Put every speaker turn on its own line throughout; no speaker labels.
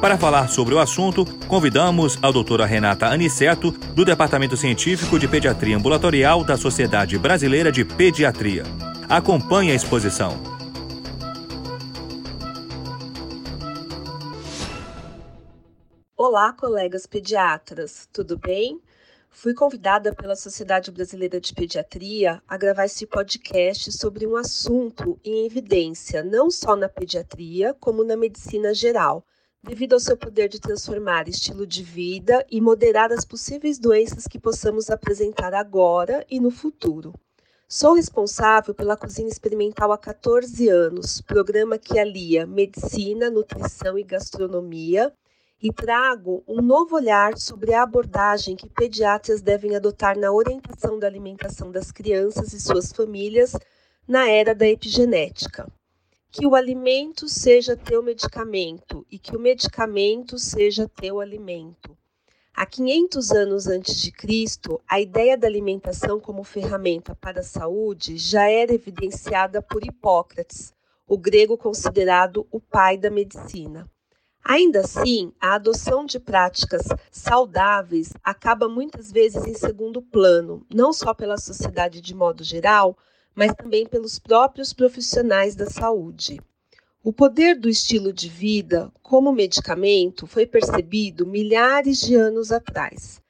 Para falar sobre o assunto, convidamos a doutora Renata Aniceto, do Departamento Científico de Pediatria Ambulatorial da Sociedade Brasileira de Pediatria. Acompanhe a exposição.
Olá, colegas pediatras, tudo bem? Fui convidada pela Sociedade Brasileira de Pediatria a gravar esse podcast sobre um assunto em evidência não só na pediatria, como na medicina geral devido ao seu poder de transformar estilo de vida e moderar as possíveis doenças que possamos apresentar agora e no futuro. Sou responsável pela Cozinha Experimental há 14 anos, programa que alia medicina, nutrição e gastronomia, e trago um novo olhar sobre a abordagem que pediatras devem adotar na orientação da alimentação das crianças e suas famílias na era da epigenética que o alimento seja teu medicamento e que o medicamento seja teu alimento. Há 500 anos antes de Cristo, a ideia da alimentação como ferramenta para a saúde já era evidenciada por Hipócrates, o grego considerado o pai da medicina. Ainda assim, a adoção de práticas saudáveis acaba muitas vezes em segundo plano, não só pela sociedade de modo geral, mas também pelos próprios profissionais da saúde. O poder do estilo de vida como medicamento foi percebido milhares de anos atrás.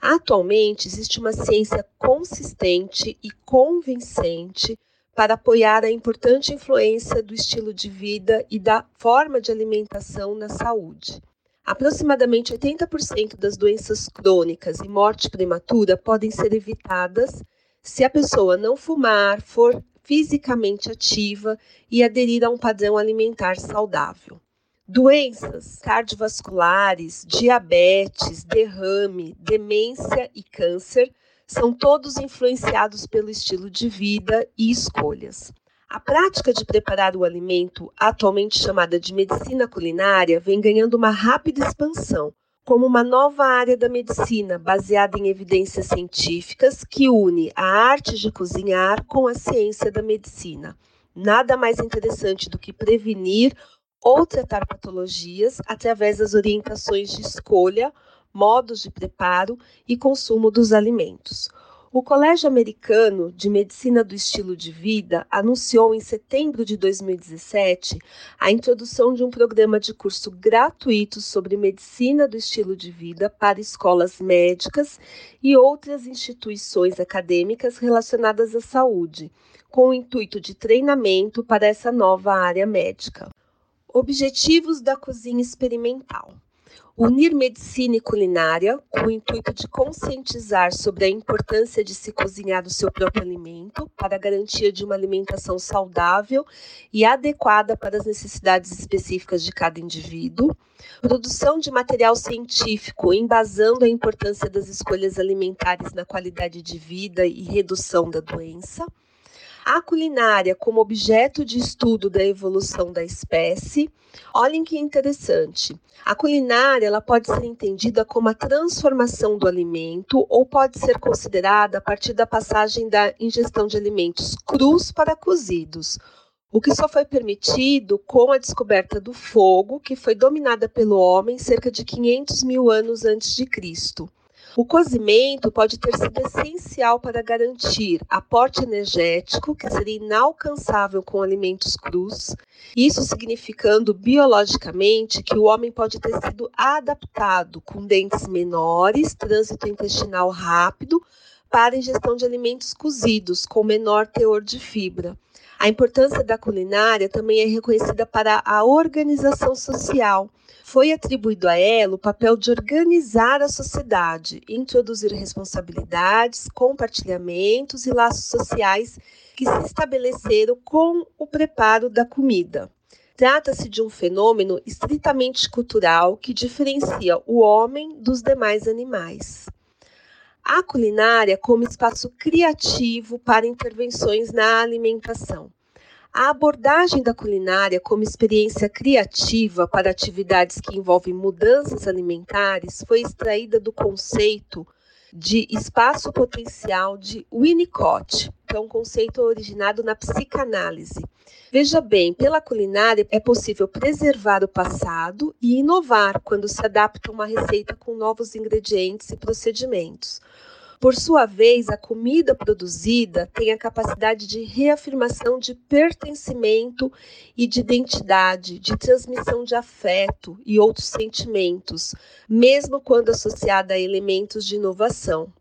Atualmente, existe uma ciência consistente e convincente para apoiar a importante influência do estilo de vida e da forma de alimentação na saúde. Aproximadamente 80% das doenças crônicas e morte prematura podem ser evitadas se a pessoa não fumar, for fisicamente ativa e aderir a um padrão alimentar saudável. Doenças cardiovasculares, diabetes, derrame, demência e câncer são todos influenciados pelo estilo de vida e escolhas. A prática de preparar o alimento, atualmente chamada de medicina culinária, vem ganhando uma rápida expansão, como uma nova área da medicina baseada em evidências científicas que une a arte de cozinhar com a ciência da medicina. Nada mais interessante do que prevenir ou tratar patologias através das orientações de escolha, modos de preparo e consumo dos alimentos. O Colégio Americano de Medicina do Estilo de Vida anunciou em setembro de 2017 a introdução de um programa de curso gratuito sobre medicina do estilo de vida para escolas médicas e outras instituições acadêmicas relacionadas à saúde, com o intuito de treinamento para essa nova área médica. Objetivos da cozinha experimental unir medicina e culinária com o intuito de conscientizar sobre a importância de se cozinhar o seu próprio alimento para a garantia de uma alimentação saudável e adequada para as necessidades específicas de cada indivíduo, produção de material científico embasando a importância das escolhas alimentares na qualidade de vida e redução da doença a culinária como objeto de estudo da evolução da espécie. Olhem que interessante. A culinária ela pode ser entendida como a transformação do alimento ou pode ser considerada a partir da passagem da ingestão de alimentos crus para cozidos. O que só foi permitido com a descoberta do fogo, que foi dominada pelo homem cerca de 500 mil anos antes de Cristo. O cozimento pode ter sido essencial para garantir aporte energético, que seria inalcançável com alimentos crus, isso significando biologicamente que o homem pode ter sido adaptado com dentes menores, trânsito intestinal rápido, para ingestão de alimentos cozidos com menor teor de fibra. A importância da culinária também é reconhecida para a organização social. Foi atribuído a ela o papel de organizar a sociedade, introduzir responsabilidades, compartilhamentos e laços sociais que se estabeleceram com o preparo da comida. Trata-se de um fenômeno estritamente cultural que diferencia o homem dos demais animais. A culinária como espaço criativo para intervenções na alimentação. A abordagem da culinária como experiência criativa para atividades que envolvem mudanças alimentares foi extraída do conceito de espaço potencial de Winnicott, que é um conceito originado na psicanálise. Veja bem, pela culinária é possível preservar o passado e inovar quando se adapta uma receita com novos ingredientes e procedimentos. Por sua vez, a comida produzida tem a capacidade de reafirmação de pertencimento e de identidade, de transmissão de afeto e outros sentimentos, mesmo quando associada a elementos de inovação.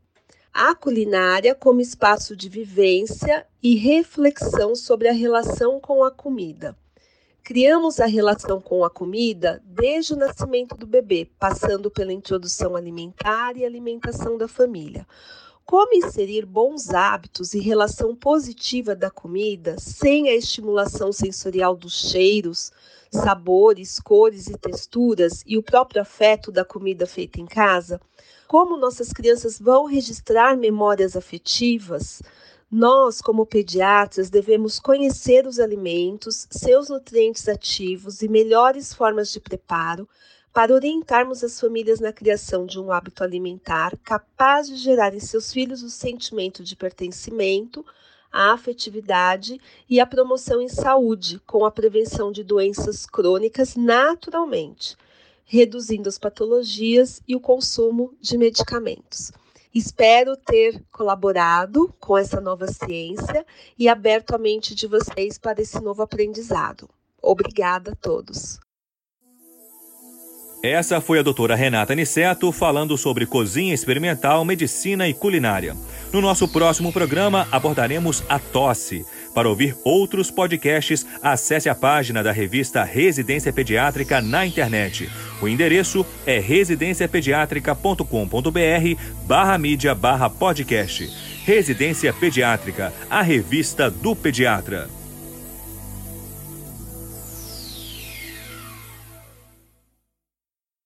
A culinária como espaço de vivência e reflexão sobre a relação com a comida. Criamos a relação com a comida desde o nascimento do bebê, passando pela introdução alimentar e alimentação da família. Como inserir bons hábitos e relação positiva da comida sem a estimulação sensorial dos cheiros, sabores, cores e texturas e o próprio afeto da comida feita em casa? Como nossas crianças vão registrar memórias afetivas? Nós, como pediatras, devemos conhecer os alimentos, seus nutrientes ativos e melhores formas de preparo para orientarmos as famílias na criação de um hábito alimentar capaz de gerar em seus filhos o sentimento de pertencimento, a afetividade e a promoção em saúde, com a prevenção de doenças crônicas naturalmente, reduzindo as patologias e o consumo de medicamentos. Espero ter colaborado com essa nova ciência e aberto a mente de vocês para esse novo aprendizado. Obrigada a todos.
Essa foi a doutora Renata Niceto falando sobre cozinha experimental, medicina e culinária. No nosso próximo programa abordaremos a tosse. Para ouvir outros podcasts, acesse a página da revista Residência Pediátrica na internet. O endereço é residenciapediatrica.com.br barra mídia barra podcast. Residência Pediátrica, a revista do pediatra.